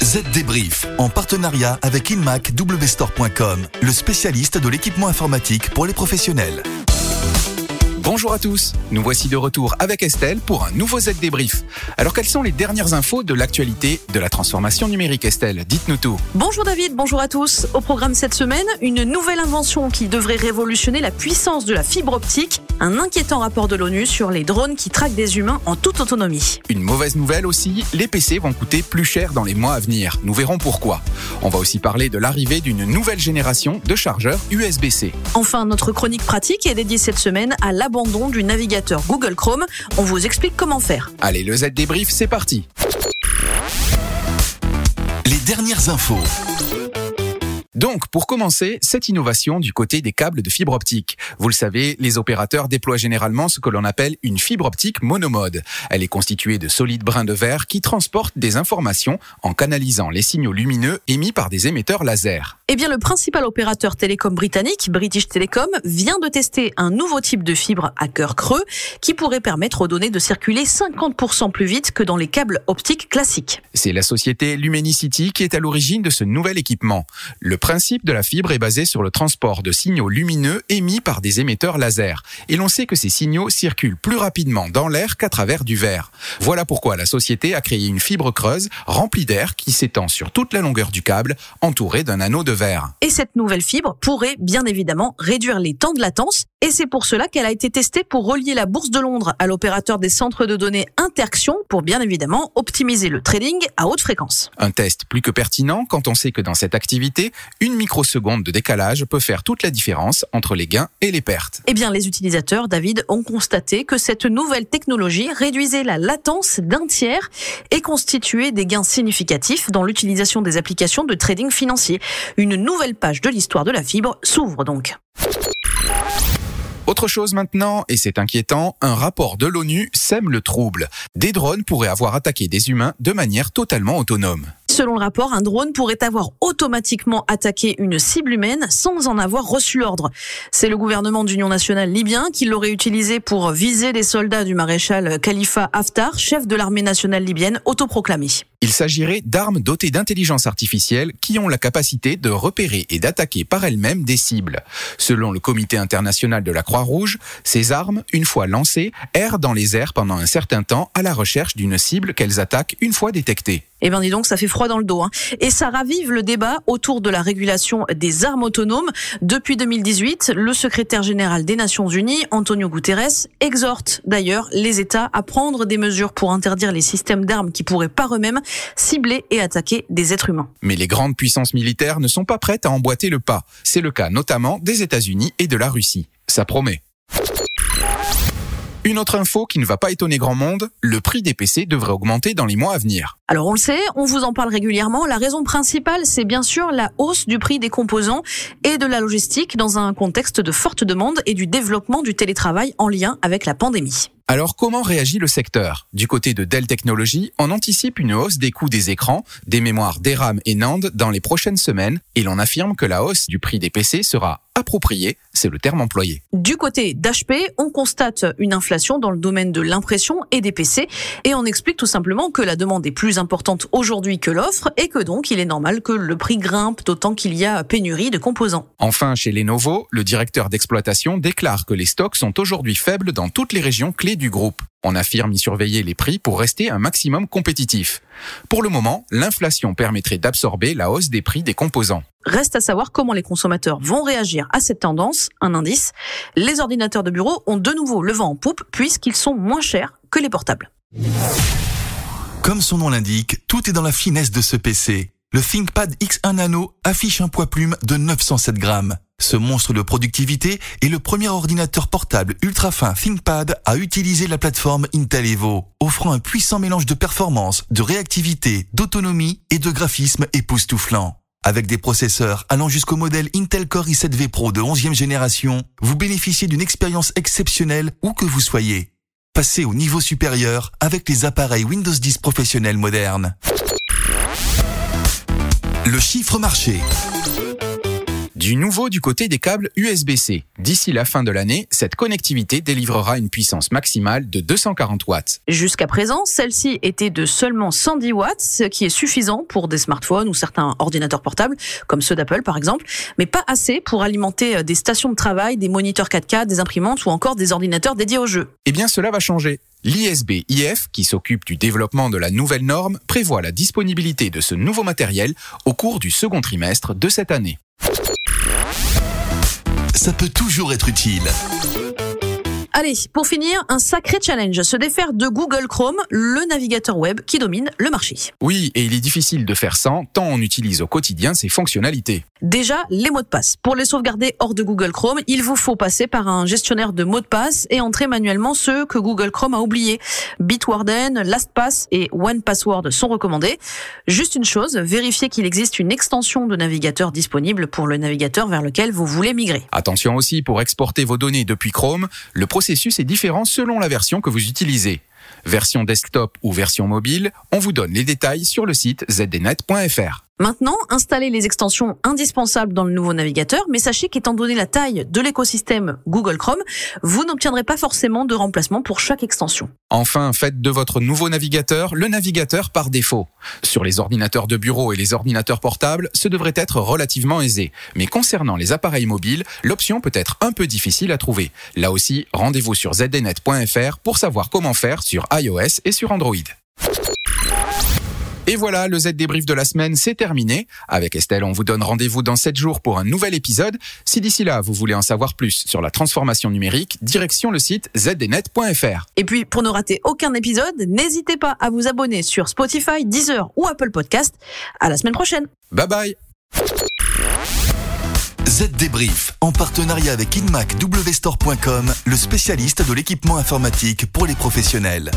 Z Débrief, en partenariat avec InmacWstore.com, le spécialiste de l'équipement informatique pour les professionnels. Bonjour à tous, nous voici de retour avec Estelle pour un nouveau Z débrief. Alors quelles sont les dernières infos de l'actualité de la transformation numérique Estelle? Dites-nous tout. Bonjour David, bonjour à tous. Au programme cette semaine, une nouvelle invention qui devrait révolutionner la puissance de la fibre optique, un inquiétant rapport de l'ONU sur les drones qui traquent des humains en toute autonomie. Une mauvaise nouvelle aussi, les PC vont coûter plus cher dans les mois à venir. Nous verrons pourquoi. On va aussi parler de l'arrivée d'une nouvelle génération de chargeurs USB-C. Enfin, notre chronique pratique est dédiée cette semaine à la l'abandon du navigateur Google Chrome. On vous explique comment faire. Allez, le Z débrief, c'est parti. Les dernières infos. Donc, pour commencer, cette innovation du côté des câbles de fibre optique. Vous le savez, les opérateurs déploient généralement ce que l'on appelle une fibre optique monomode. Elle est constituée de solides brins de verre qui transportent des informations en canalisant les signaux lumineux émis par des émetteurs laser. Eh bien, le principal opérateur télécom britannique, British Telecom, vient de tester un nouveau type de fibre à cœur creux qui pourrait permettre aux données de circuler 50% plus vite que dans les câbles optiques classiques. C'est la société Lumenicity qui est à l'origine de ce nouvel équipement. Le principe de la fibre est basé sur le transport de signaux lumineux émis par des émetteurs laser. Et l'on sait que ces signaux circulent plus rapidement dans l'air qu'à travers du verre. Voilà pourquoi la société a créé une fibre creuse remplie d'air qui s'étend sur toute la longueur du câble, entourée d'un anneau de verre. Et cette nouvelle fibre pourrait bien évidemment réduire les temps de latence et c'est pour cela qu'elle a été testée pour relier la bourse de Londres à l'opérateur des centres de données Interxion pour bien évidemment optimiser le trading à haute fréquence. Un test plus que pertinent quand on sait que dans cette activité, une microseconde de décalage peut faire toute la différence entre les gains et les pertes. Eh bien, les utilisateurs, David, ont constaté que cette nouvelle technologie réduisait la latence d'un tiers et constituait des gains significatifs dans l'utilisation des applications de trading financier. Une nouvelle page de l'histoire de la fibre s'ouvre donc. Autre chose maintenant, et c'est inquiétant, un rapport de l'ONU sème le trouble. Des drones pourraient avoir attaqué des humains de manière totalement autonome. Selon le rapport, un drone pourrait avoir automatiquement attaqué une cible humaine sans en avoir reçu l'ordre. C'est le gouvernement d'union nationale libyen qui l'aurait utilisé pour viser les soldats du maréchal Khalifa Haftar, chef de l'armée nationale libyenne autoproclamé. Il s'agirait d'armes dotées d'intelligence artificielle qui ont la capacité de repérer et d'attaquer par elles-mêmes des cibles. Selon le comité international de la Croix-Rouge, ces armes, une fois lancées, errent dans les airs pendant un certain temps à la recherche d'une cible qu'elles attaquent une fois détectée. Eh bien, dis donc, ça fait froid dans le dos. Hein. Et ça ravive le débat autour de la régulation des armes autonomes. Depuis 2018, le secrétaire général des Nations Unies, Antonio Guterres, exhorte d'ailleurs les États à prendre des mesures pour interdire les systèmes d'armes qui pourraient par eux-mêmes cibler et attaquer des êtres humains. Mais les grandes puissances militaires ne sont pas prêtes à emboîter le pas. C'est le cas notamment des États-Unis et de la Russie. Ça promet. Une autre info qui ne va pas étonner grand monde, le prix des PC devrait augmenter dans les mois à venir. Alors on le sait, on vous en parle régulièrement. La raison principale, c'est bien sûr la hausse du prix des composants et de la logistique dans un contexte de forte demande et du développement du télétravail en lien avec la pandémie. Alors comment réagit le secteur? Du côté de Dell Technologies, on anticipe une hausse des coûts des écrans, des mémoires DRAM et NAND dans les prochaines semaines et l'on affirme que la hausse du prix des PC sera appropriée, c'est le terme employé. Du côté d'HP, on constate une inflation dans le domaine de l'impression et des PC et on explique tout simplement que la demande est plus importante aujourd'hui que l'offre et que donc il est normal que le prix grimpe d'autant qu'il y a pénurie de composants. Enfin, chez Lenovo, le directeur d'exploitation déclare que les stocks sont aujourd'hui faibles dans toutes les régions clés du groupe. On affirme y surveiller les prix pour rester un maximum compétitif. Pour le moment, l'inflation permettrait d'absorber la hausse des prix des composants. Reste à savoir comment les consommateurs vont réagir à cette tendance. Un indice, les ordinateurs de bureau ont de nouveau le vent en poupe puisqu'ils sont moins chers que les portables. Comme son nom l'indique, tout est dans la finesse de ce PC. Le ThinkPad X1 Nano affiche un poids plume de 907 grammes. Ce monstre de productivité est le premier ordinateur portable ultra fin ThinkPad à utiliser la plateforme Intel Evo, offrant un puissant mélange de performance, de réactivité, d'autonomie et de graphisme époustouflant. Avec des processeurs allant jusqu'au modèle Intel Core i7V Pro de 11e génération, vous bénéficiez d'une expérience exceptionnelle où que vous soyez. Passez au niveau supérieur avec les appareils Windows 10 professionnels modernes. Le chiffre marché. Du nouveau du côté des câbles USB-C. D'ici la fin de l'année, cette connectivité délivrera une puissance maximale de 240 watts. Jusqu'à présent, celle-ci était de seulement 110 watts, ce qui est suffisant pour des smartphones ou certains ordinateurs portables, comme ceux d'Apple par exemple, mais pas assez pour alimenter euh, des stations de travail, des moniteurs 4K, des imprimantes ou encore des ordinateurs dédiés aux jeux. Eh bien, cela va changer. L'ISB-IF, qui s'occupe du développement de la nouvelle norme, prévoit la disponibilité de ce nouveau matériel au cours du second trimestre de cette année. Ça peut toujours être utile. Allez, pour finir, un sacré challenge, se défaire de Google Chrome, le navigateur web qui domine le marché. Oui, et il est difficile de faire sans, tant on utilise au quotidien ses fonctionnalités. Déjà, les mots de passe. Pour les sauvegarder hors de Google Chrome, il vous faut passer par un gestionnaire de mots de passe et entrer manuellement ceux que Google Chrome a oubliés. Bitwarden, LastPass et OnePassword sont recommandés. Juste une chose, vérifiez qu'il existe une extension de navigateur disponible pour le navigateur vers lequel vous voulez migrer. Attention aussi, pour exporter vos données depuis Chrome, le processus est différent selon la version que vous utilisez. Version desktop ou version mobile, on vous donne les détails sur le site zdnet.fr. Maintenant, installez les extensions indispensables dans le nouveau navigateur, mais sachez qu'étant donné la taille de l'écosystème Google Chrome, vous n'obtiendrez pas forcément de remplacement pour chaque extension. Enfin, faites de votre nouveau navigateur le navigateur par défaut. Sur les ordinateurs de bureau et les ordinateurs portables, ce devrait être relativement aisé. Mais concernant les appareils mobiles, l'option peut être un peu difficile à trouver. Là aussi, rendez-vous sur zdnet.fr pour savoir comment faire sur iOS et sur Android. Et voilà, le Z débrief de la semaine, c'est terminé. Avec Estelle, on vous donne rendez-vous dans 7 jours pour un nouvel épisode. Si d'ici là, vous voulez en savoir plus sur la transformation numérique, direction le site zdnet.fr. Et puis, pour ne rater aucun épisode, n'hésitez pas à vous abonner sur Spotify, Deezer ou Apple Podcast. À la semaine prochaine. Bye bye. Z Débrief, en partenariat avec InMacWstore.com, le spécialiste de l'équipement informatique pour les professionnels.